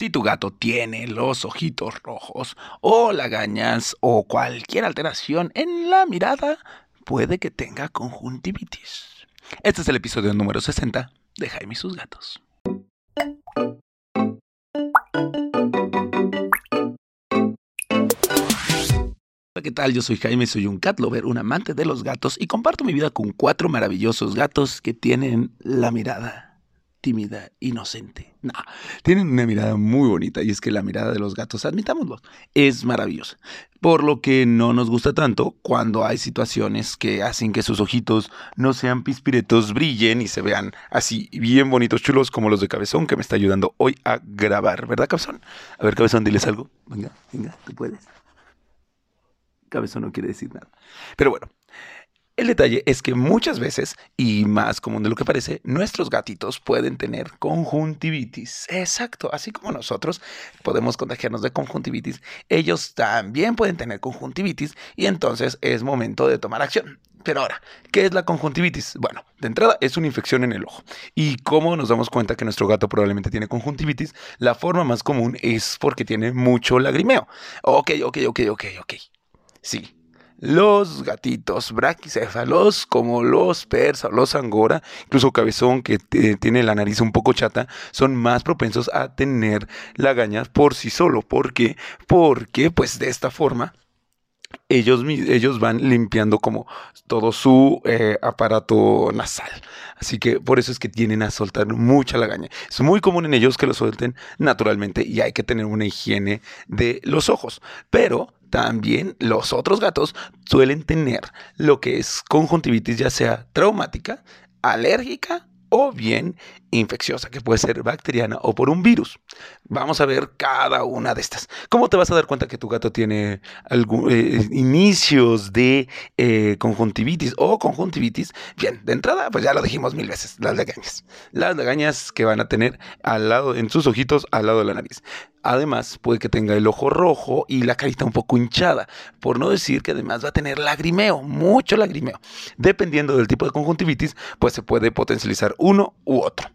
Si tu gato tiene los ojitos rojos o lagañas o cualquier alteración en la mirada, puede que tenga conjuntivitis. Este es el episodio número 60 de Jaime y sus gatos. ¿qué tal? Yo soy Jaime, soy un cat lover, un amante de los gatos y comparto mi vida con cuatro maravillosos gatos que tienen la mirada tímida, inocente. No, tienen una mirada muy bonita y es que la mirada de los gatos, admitámoslo, es maravillosa. Por lo que no nos gusta tanto cuando hay situaciones que hacen que sus ojitos no sean pispiretos, brillen y se vean así bien bonitos, chulos como los de Cabezón que me está ayudando hoy a grabar, ¿verdad Cabezón? A ver Cabezón, diles algo. Venga, venga, tú puedes. Cabezón no quiere decir nada. Pero bueno, el detalle es que muchas veces, y más común de lo que parece, nuestros gatitos pueden tener conjuntivitis. Exacto, así como nosotros podemos contagiarnos de conjuntivitis, ellos también pueden tener conjuntivitis y entonces es momento de tomar acción. Pero ahora, ¿qué es la conjuntivitis? Bueno, de entrada es una infección en el ojo. ¿Y cómo nos damos cuenta que nuestro gato probablemente tiene conjuntivitis? La forma más común es porque tiene mucho lagrimeo. Ok, ok, ok, ok, ok. Sí, los gatitos braquicéfalos, como los persas, los angora, incluso cabezón que tiene la nariz un poco chata, son más propensos a tener lagañas por sí solo. ¿Por qué? Porque, pues de esta forma, ellos, ellos van limpiando como todo su eh, aparato nasal. Así que por eso es que tienen a soltar mucha lagaña. Es muy común en ellos que lo suelten naturalmente y hay que tener una higiene de los ojos. Pero también los otros gatos suelen tener lo que es conjuntivitis, ya sea traumática, alérgica o bien infecciosa, que puede ser bacteriana o por un virus. Vamos a ver cada una de estas. ¿Cómo te vas a dar cuenta que tu gato tiene algún, eh, inicios de eh, conjuntivitis o conjuntivitis? Bien, de entrada, pues ya lo dijimos mil veces, las lagañas. Las lagañas que van a tener al lado, en sus ojitos, al lado de la nariz. Además, puede que tenga el ojo rojo y la carita un poco hinchada, por no decir que además va a tener lagrimeo, mucho lagrimeo. Dependiendo del tipo de conjuntivitis, pues se puede potencializar uno u otro.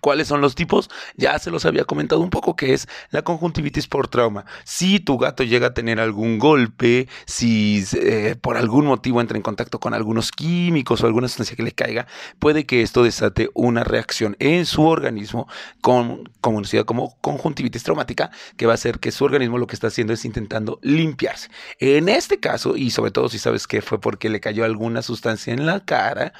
¿Cuáles son los tipos? Ya se los había comentado un poco que es la conjuntivitis por trauma. Si tu gato llega a tener algún golpe, si eh, por algún motivo entra en contacto con algunos químicos o alguna sustancia que le caiga, puede que esto desate una reacción en su organismo con, conocida como conjuntivitis traumática, que va a hacer que su organismo lo que está haciendo es intentando limpiarse. En este caso, y sobre todo si sabes que fue porque le cayó alguna sustancia en la cara,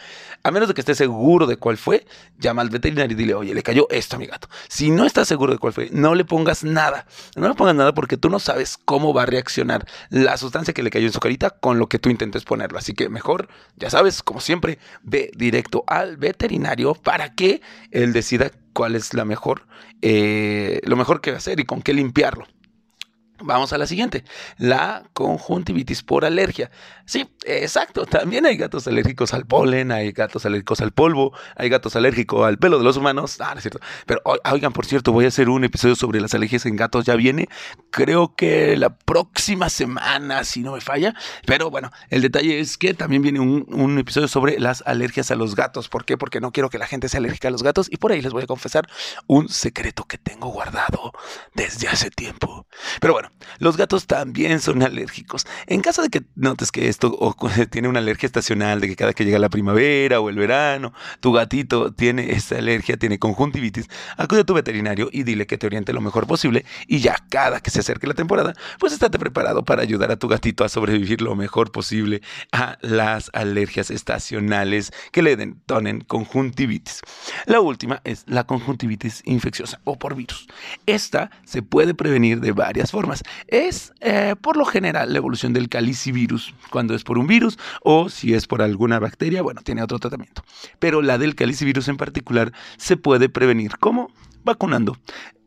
a menos de que estés seguro de cuál fue, llama al veterinario y dile, oye, le cayó esto a mi gato. Si no estás seguro de cuál fue, no le pongas nada. No le pongas nada porque tú no sabes cómo va a reaccionar la sustancia que le cayó en su carita con lo que tú intentes ponerlo. Así que mejor, ya sabes, como siempre, ve directo al veterinario para que él decida cuál es la mejor, eh, lo mejor que hacer y con qué limpiarlo. Vamos a la siguiente, la conjuntivitis por alergia. Sí, exacto, también hay gatos alérgicos al polen, hay gatos alérgicos al polvo, hay gatos alérgicos al pelo de los humanos. Ah, no es cierto. Pero oigan, por cierto, voy a hacer un episodio sobre las alergias en gatos, ya viene, creo que la próxima semana, si no me falla. Pero bueno, el detalle es que también viene un, un episodio sobre las alergias a los gatos. ¿Por qué? Porque no quiero que la gente sea alérgica a los gatos y por ahí les voy a confesar un secreto que tengo guardado desde hace tiempo. Pero bueno, los gatos también son alérgicos. En caso de que notes que esto tiene una alergia estacional, de que cada que llega la primavera o el verano, tu gatito tiene esta alergia, tiene conjuntivitis, acude a tu veterinario y dile que te oriente lo mejor posible y ya cada que se acerque la temporada, pues estate preparado para ayudar a tu gatito a sobrevivir lo mejor posible a las alergias estacionales que le detonen conjuntivitis. La última es la conjuntivitis infecciosa o por virus. Esta se puede prevenir de varias formas es eh, por lo general la evolución del calicivirus, cuando es por un virus o si es por alguna bacteria, bueno, tiene otro tratamiento. Pero la del calicivirus en particular se puede prevenir. ¿Cómo? Vacunando.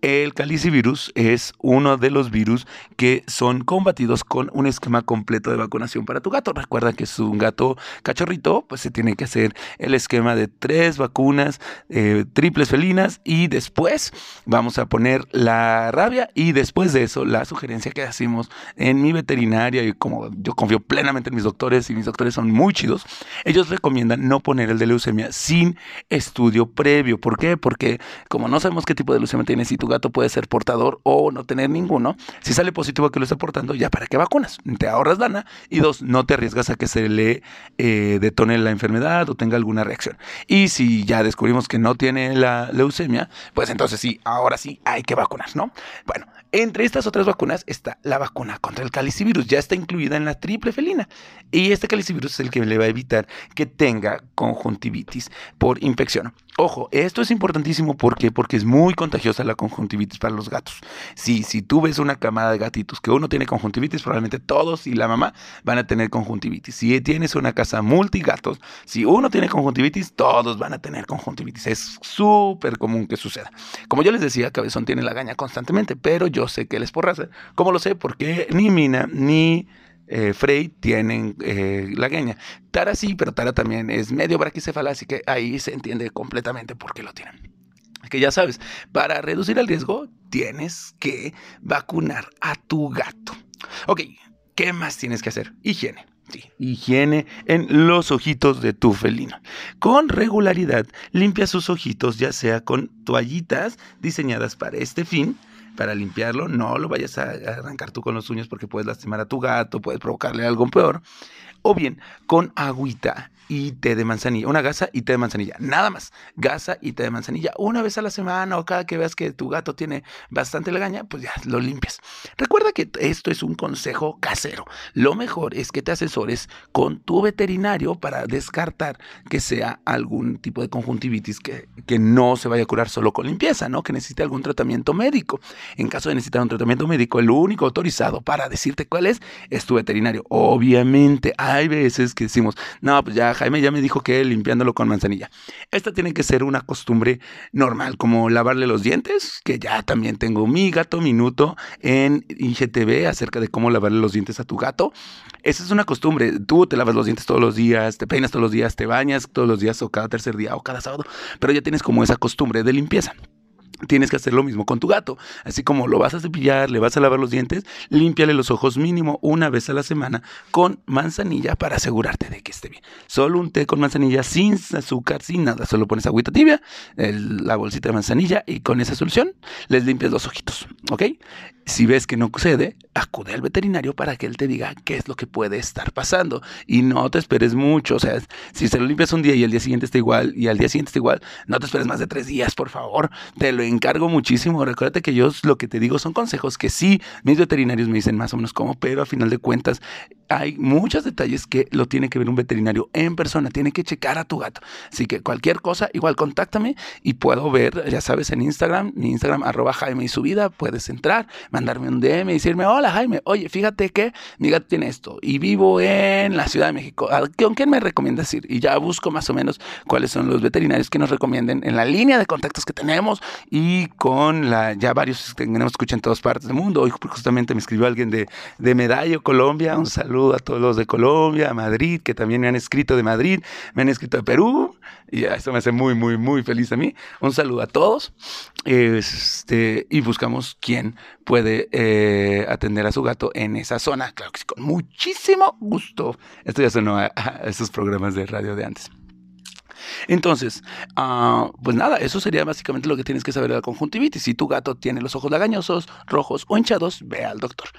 El calicivirus es uno de los virus que son combatidos con un esquema completo de vacunación para tu gato. Recuerda que es un gato cachorrito, pues se tiene que hacer el esquema de tres vacunas eh, triples felinas y después vamos a poner la rabia y después de eso la sugerencia que hacemos en mi veterinaria y como yo confío plenamente en mis doctores y mis doctores son muy chidos, ellos recomiendan no poner el de leucemia sin estudio previo. ¿Por qué? Porque como no sabemos qué tipo de leucemia tienes y tu gato puede ser portador o no tener ninguno. Si sale positivo que lo está portando, ya para qué vacunas. Te ahorras lana y dos, no te arriesgas a que se le eh, detone la enfermedad o tenga alguna reacción. Y si ya descubrimos que no tiene la leucemia, pues entonces sí, ahora sí hay que vacunar, ¿no? Bueno, entre estas otras vacunas está la vacuna contra el calicivirus, ya está incluida en la triple felina. Y este calicivirus es el que le va a evitar que tenga conjuntivitis por infección. Ojo, esto es importantísimo porque porque es muy contagiosa la conjuntivitis para los gatos. Si, si tú ves una camada de gatitos que uno tiene conjuntivitis, probablemente todos y la mamá van a tener conjuntivitis. Si tienes una casa multigatos, si uno tiene conjuntivitis, todos van a tener conjuntivitis. Es súper común que suceda. Como yo les decía, Cabezón tiene la gaña constantemente, pero yo sé que él es por. ¿Cómo lo sé? Porque ni Mina ni eh, Frey tienen eh, la gueña. Tara sí, pero Tara también es medio braquicefala, así que ahí se entiende completamente por qué lo tienen. Que ya sabes, para reducir el riesgo tienes que vacunar a tu gato. Ok, ¿qué más tienes que hacer? Higiene. Sí, higiene en los ojitos de tu felino. Con regularidad limpia sus ojitos, ya sea con toallitas diseñadas para este fin para limpiarlo, no lo vayas a arrancar tú con los uñas porque puedes lastimar a tu gato, puedes provocarle algo peor. O bien con agüita y té de manzanilla, una gasa y té de manzanilla, nada más, gasa y té de manzanilla, una vez a la semana o cada que veas que tu gato tiene bastante legaña, pues ya lo limpias. Recuerda que esto es un consejo casero. Lo mejor es que te asesores con tu veterinario para descartar que sea algún tipo de conjuntivitis que, que no se vaya a curar solo con limpieza, ¿no? Que necesite algún tratamiento médico. En caso de necesitar un tratamiento médico, el único autorizado para decirte cuál es es tu veterinario. Obviamente, hay veces que decimos, no, pues ya Jaime ya me dijo que limpiándolo con manzanilla. Esta tiene que ser una costumbre normal, como lavarle los dientes, que ya también tengo mi gato minuto en IGTV acerca de cómo lavarle los dientes a tu gato. Esa es una costumbre. Tú te lavas los dientes todos los días, te peinas todos los días, te bañas todos los días o cada tercer día o cada sábado, pero ya tienes como esa costumbre de limpieza. Tienes que hacer lo mismo con tu gato. Así como lo vas a cepillar, le vas a lavar los dientes, límpiale los ojos mínimo una vez a la semana con manzanilla para asegurarte de que esté bien. Solo un té con manzanilla sin azúcar, sin nada. Solo pones agüita tibia, la bolsita de manzanilla y con esa solución les limpias los ojitos. ¿Ok? Si ves que no sucede, acude al veterinario para que él te diga qué es lo que puede estar pasando. Y no te esperes mucho. O sea, si se lo limpias un día y el día siguiente está igual y al día siguiente está igual, no te esperes más de tres días, por favor. Te lo encargo muchísimo. Recuérdate que yo lo que te digo son consejos que sí, mis veterinarios me dicen más o menos cómo, pero a final de cuentas hay muchos detalles que lo tiene que ver un veterinario en persona. Tiene que checar a tu gato. Así que cualquier cosa, igual contáctame y puedo ver, ya sabes, en Instagram, mi Instagram, arroba Jaime y su vida, puedes entrar, mandarme un DM y decirme, hola Jaime, oye, fíjate que mi gato tiene esto y vivo en la Ciudad de México. ¿Con quién me recomiendas ir? Y ya busco más o menos cuáles son los veterinarios que nos recomienden en la línea de contactos que tenemos y con la, ya varios que tenemos escucha en todas partes del mundo. Hoy justamente me escribió alguien de, de Medallo, Colombia. Un saludo a todos los de Colombia, a Madrid, que también me han escrito de Madrid, me han escrito de Perú. Y eso me hace muy, muy, muy feliz a mí. Un saludo a todos. Este, y buscamos quién puede eh, atender a su gato en esa zona. Claro que sí, con muchísimo gusto. Esto ya sonó a esos programas de radio de antes. Entonces, uh, pues nada, eso sería básicamente lo que tienes que saber de la conjuntivitis. Si tu gato tiene los ojos lagañosos, rojos o hinchados, ve al doctor.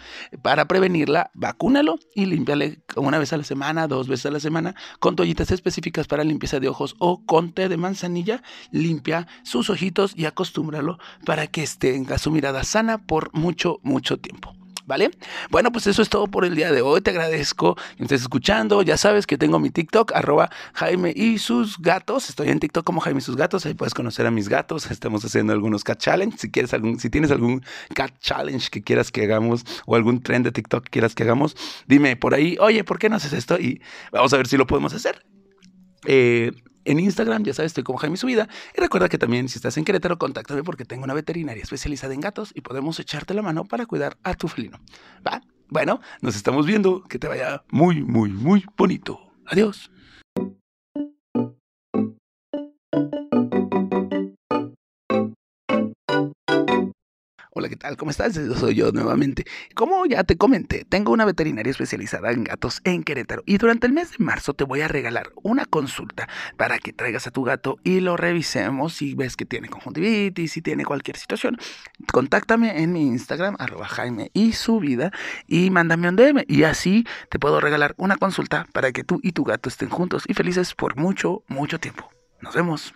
Para prevenirla, vacúnalo y límpiale una vez a la semana, dos veces a la semana, con toallitas específicas para limpieza de ojos o con té de manzanilla, limpia sus ojitos y acostúmbralo para que tenga su mirada sana por mucho, mucho tiempo. ¿Vale? Bueno, pues eso es todo por el día de hoy. Te agradezco que estés escuchando. Ya sabes que tengo mi TikTok, arroba Jaime y sus gatos. Estoy en TikTok como Jaime y sus gatos. Ahí puedes conocer a mis gatos. Estamos haciendo algunos cat challenge. Si quieres algún, si tienes algún cat challenge que quieras que hagamos o algún trend de TikTok que quieras que hagamos, dime por ahí, oye, ¿por qué no haces esto? Y vamos a ver si lo podemos hacer. Eh, en Instagram, ya sabes, estoy como Jaime Subida. Y recuerda que también si estás en Querétaro, contáctame porque tengo una veterinaria especializada en gatos y podemos echarte la mano para cuidar a tu felino. ¿Va? Bueno, nos estamos viendo. Que te vaya muy, muy, muy bonito. Adiós. Hola, ¿qué tal? ¿Cómo estás? Soy yo nuevamente. Como ya te comenté, tengo una veterinaria especializada en gatos en Querétaro y durante el mes de marzo te voy a regalar una consulta para que traigas a tu gato y lo revisemos si ves que tiene conjuntivitis, si tiene cualquier situación. Contáctame en mi Instagram, arroba y su y mándame un DM y así te puedo regalar una consulta para que tú y tu gato estén juntos y felices por mucho, mucho tiempo. Nos vemos.